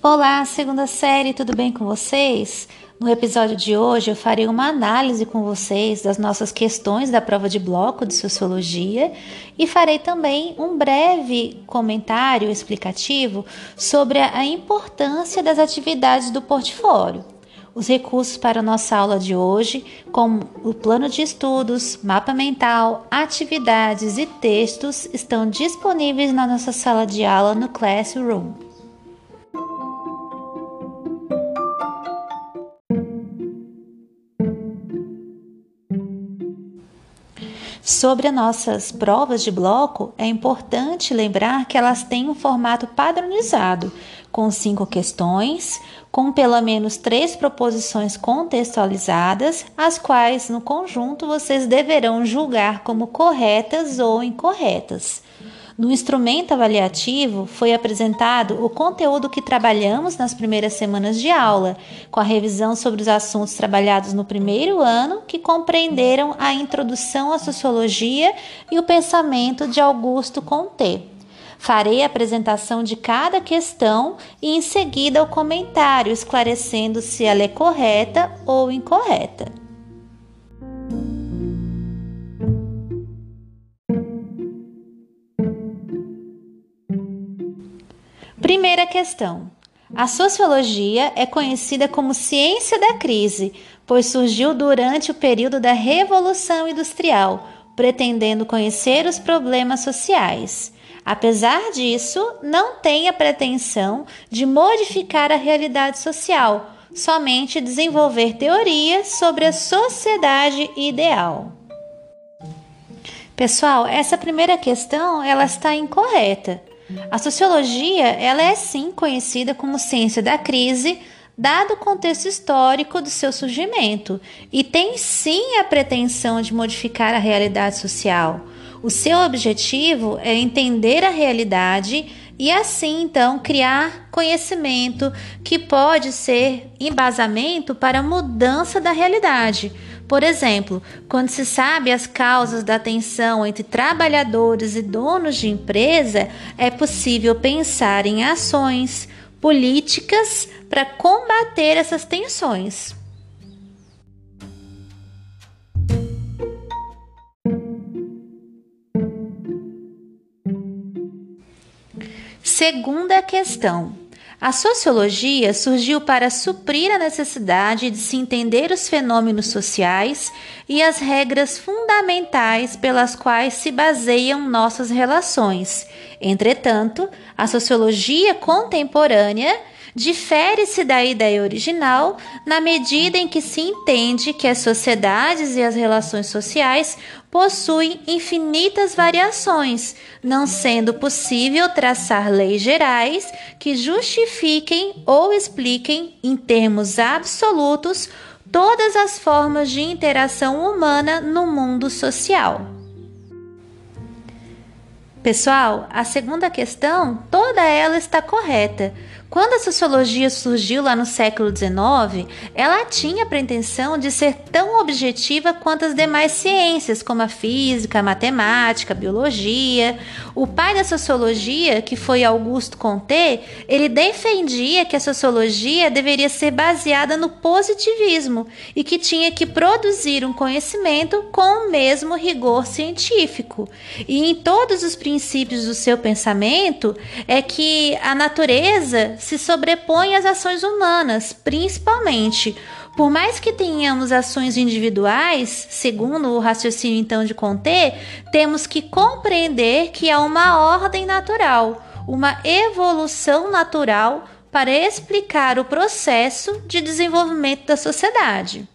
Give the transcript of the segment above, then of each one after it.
Olá, segunda série, tudo bem com vocês? No episódio de hoje eu farei uma análise com vocês das nossas questões da prova de bloco de sociologia e farei também um breve comentário explicativo sobre a importância das atividades do portfólio. Os recursos para a nossa aula de hoje, como o plano de estudos, mapa mental, atividades e textos, estão disponíveis na nossa sala de aula no Classroom. Sobre as nossas provas de bloco, é importante lembrar que elas têm um formato padronizado, com cinco questões, com pelo menos três proposições contextualizadas, as quais, no conjunto, vocês deverão julgar como corretas ou incorretas. No instrumento avaliativo foi apresentado o conteúdo que trabalhamos nas primeiras semanas de aula, com a revisão sobre os assuntos trabalhados no primeiro ano, que compreenderam a introdução à sociologia e o pensamento de Augusto Comte. Farei a apresentação de cada questão e em seguida o comentário, esclarecendo se ela é correta ou incorreta. Primeira questão. A sociologia é conhecida como ciência da crise, pois surgiu durante o período da Revolução Industrial, pretendendo conhecer os problemas sociais. Apesar disso, não tem a pretensão de modificar a realidade social, somente desenvolver teorias sobre a sociedade ideal. Pessoal, essa primeira questão ela está incorreta. A sociologia, ela é sim conhecida como ciência da crise, dado o contexto histórico do seu surgimento, e tem sim a pretensão de modificar a realidade social. O seu objetivo é entender a realidade e assim então criar conhecimento que pode ser embasamento para a mudança da realidade por exemplo, quando se sabe as causas da tensão entre trabalhadores e donos de empresa, é possível pensar em ações políticas para combater essas tensões. Segunda questão. A sociologia surgiu para suprir a necessidade de se entender os fenômenos sociais e as regras fundamentais pelas quais se baseiam nossas relações. Entretanto, a sociologia contemporânea difere-se da ideia original na medida em que se entende que as sociedades e as relações sociais possuem infinitas variações, não sendo possível traçar leis gerais que justifiquem ou expliquem em termos absolutos todas as formas de interação humana no mundo social. Pessoal, a segunda questão, toda ela está correta, quando a sociologia surgiu lá no século XIX, ela tinha a pretensão de ser tão objetiva quanto as demais ciências, como a física, a matemática, a biologia. O pai da sociologia, que foi Augusto Comte, ele defendia que a sociologia deveria ser baseada no positivismo e que tinha que produzir um conhecimento com o mesmo rigor científico. E em todos os princípios do seu pensamento é que a natureza se sobrepõe às ações humanas, principalmente. Por mais que tenhamos ações individuais, segundo o raciocínio então de Conte, temos que compreender que há uma ordem natural, uma evolução natural para explicar o processo de desenvolvimento da sociedade.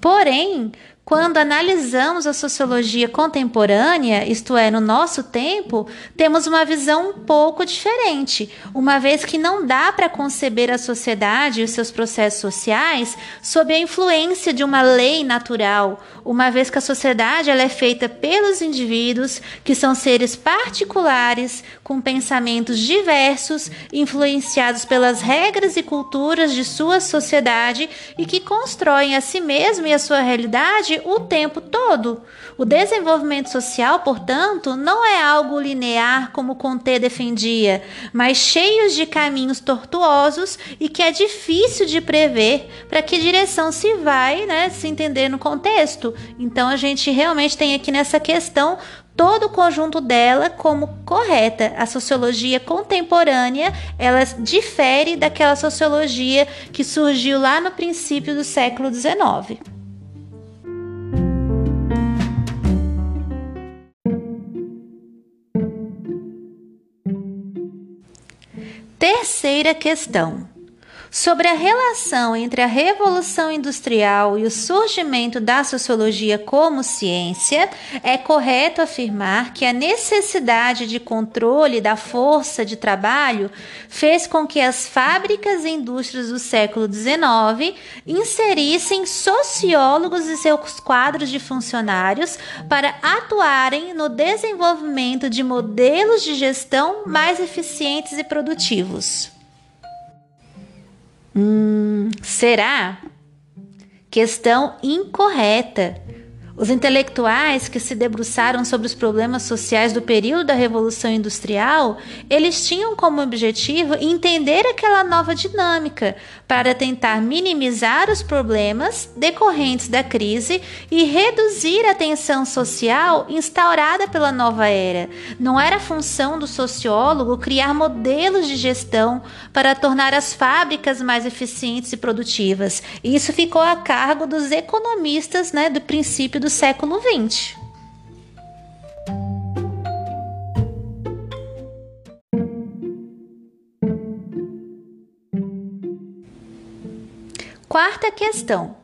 Porém, quando analisamos a sociologia contemporânea, isto é, no nosso tempo, temos uma visão um pouco diferente, uma vez que não dá para conceber a sociedade e os seus processos sociais sob a influência de uma lei natural, uma vez que a sociedade ela é feita pelos indivíduos, que são seres particulares, com pensamentos diversos, influenciados pelas regras e culturas de sua sociedade e que constroem a si mesmo e a sua realidade o tempo todo. O desenvolvimento social, portanto, não é algo linear como Conté defendia, mas cheio de caminhos tortuosos e que é difícil de prever para que direção se vai, né, se entender no contexto. Então a gente realmente tem aqui nessa questão todo o conjunto dela como correta. A sociologia contemporânea, ela difere daquela sociologia que surgiu lá no princípio do século XIX. Terceira questão sobre a relação entre a Revolução Industrial e o surgimento da sociologia como ciência, é correto afirmar que a necessidade de controle da força de trabalho fez com que as fábricas e indústrias do século XIX inserissem sociólogos em seus quadros de funcionários para atuarem no desenvolvimento de modelos de gestão mais eficientes e produtivos. Hum, será? Questão incorreta. Os intelectuais que se debruçaram sobre os problemas sociais do período da Revolução Industrial, eles tinham como objetivo entender aquela nova dinâmica para tentar minimizar os problemas decorrentes da crise e reduzir a tensão social instaurada pela nova era. Não era função do sociólogo criar modelos de gestão para tornar as fábricas mais eficientes e produtivas. Isso ficou a cargo dos economistas né, do princípio do do século XX. Quarta questão.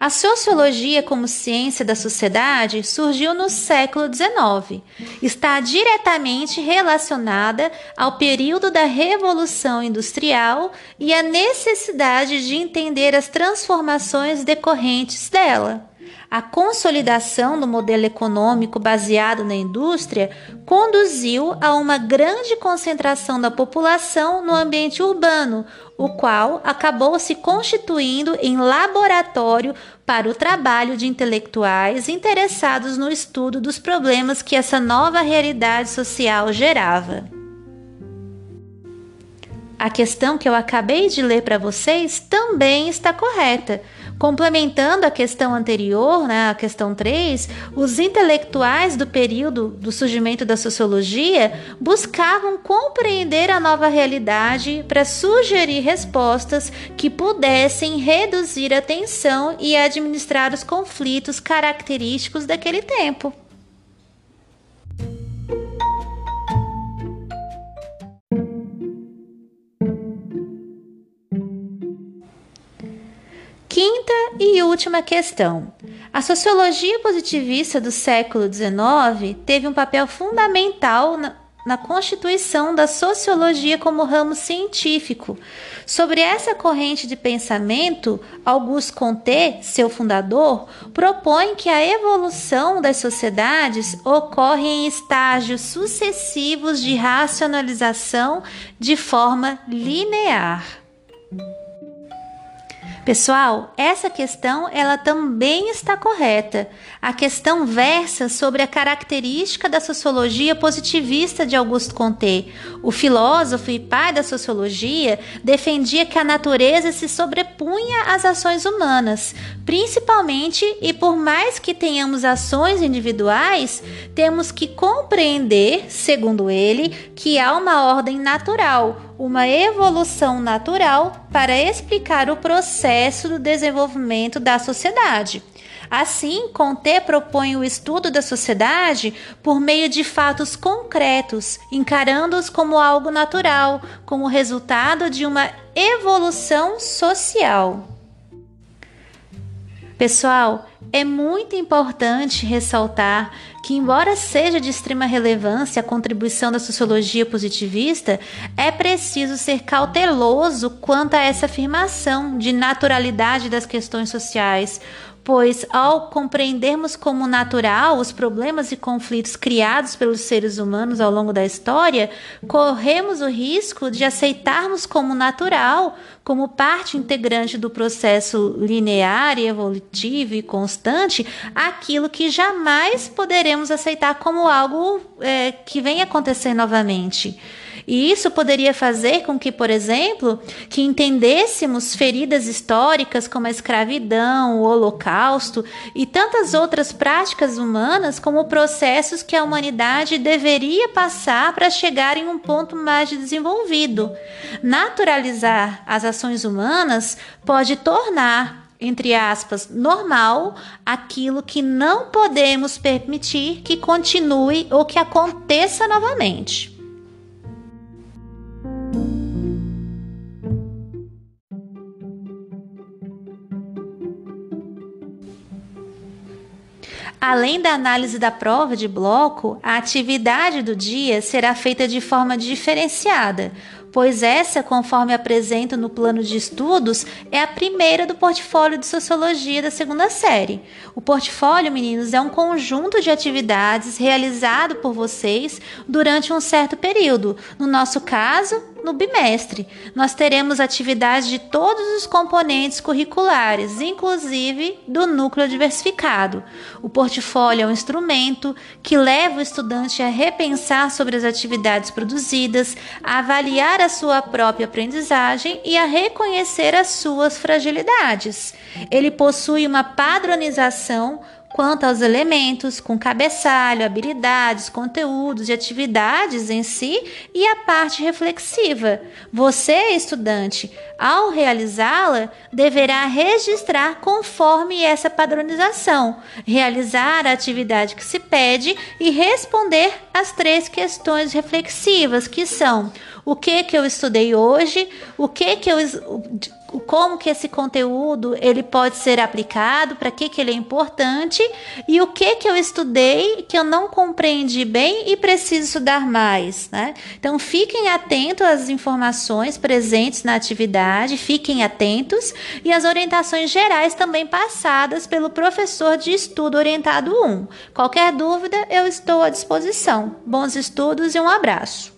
A sociologia como ciência da sociedade surgiu no século XIX. Está diretamente relacionada ao período da Revolução Industrial e à necessidade de entender as transformações decorrentes dela. A consolidação do modelo econômico baseado na indústria conduziu a uma grande concentração da população no ambiente urbano, o qual acabou se constituindo em laboratório para o trabalho de intelectuais interessados no estudo dos problemas que essa nova realidade social gerava. A questão que eu acabei de ler para vocês também está correta Complementando a questão anterior, né, a questão 3, os intelectuais do período do surgimento da sociologia buscavam compreender a nova realidade para sugerir respostas que pudessem reduzir a tensão e administrar os conflitos característicos daquele tempo. Quinta e última questão. A sociologia positivista do século XIX teve um papel fundamental na, na constituição da sociologia como ramo científico. Sobre essa corrente de pensamento, Auguste Comte, seu fundador, propõe que a evolução das sociedades ocorre em estágios sucessivos de racionalização de forma linear. Pessoal, essa questão ela também está correta. A questão versa sobre a característica da sociologia positivista de Auguste Comte. O filósofo e pai da sociologia defendia que a natureza se sobrepunha às ações humanas, principalmente e por mais que tenhamos ações individuais, temos que compreender, segundo ele, que há uma ordem natural uma evolução natural para explicar o processo do desenvolvimento da sociedade. Assim, Conté propõe o estudo da sociedade por meio de fatos concretos, encarando-os como algo natural, como resultado de uma evolução social. Pessoal, é muito importante ressaltar que, embora seja de extrema relevância a contribuição da sociologia positivista, é preciso ser cauteloso quanto a essa afirmação de naturalidade das questões sociais, pois ao compreendermos como natural os problemas e conflitos criados pelos seres humanos ao longo da história, corremos o risco de aceitarmos como natural, como parte integrante do processo linear evolutivo e constante, aquilo que jamais poderemos aceitar como algo é, que vem acontecer novamente. E isso poderia fazer com que, por exemplo, que entendêssemos feridas históricas como a escravidão, o holocausto e tantas outras práticas humanas como processos que a humanidade deveria passar para chegar em um ponto mais desenvolvido. Naturalizar as ações humanas pode tornar entre aspas, normal aquilo que não podemos permitir que continue ou que aconteça novamente. Além da análise da prova de bloco, a atividade do dia será feita de forma diferenciada, pois essa, conforme apresento no plano de estudos, é a primeira do portfólio de sociologia da segunda série. O portfólio, meninos, é um conjunto de atividades realizado por vocês durante um certo período. No nosso caso, no bimestre. Nós teremos atividades de todos os componentes curriculares, inclusive do núcleo diversificado. O portfólio é um instrumento que leva o estudante a repensar sobre as atividades produzidas, a avaliar a sua própria aprendizagem e a reconhecer as suas fragilidades. Ele possui uma padronização quanto aos elementos, com cabeçalho, habilidades, conteúdos e atividades em si e a parte reflexiva. Você, estudante, ao realizá-la, deverá registrar conforme essa padronização, realizar a atividade que se pede e responder as três questões reflexivas, que são: o que que eu estudei hoje, o que que eu como que esse conteúdo ele pode ser aplicado, para que, que ele é importante e o que que eu estudei que eu não compreendi bem e preciso estudar mais, né? Então fiquem atentos às informações presentes na atividade, fiquem atentos e às orientações gerais também passadas pelo professor de estudo orientado 1. Qualquer dúvida, eu estou à disposição. Bons estudos e um abraço.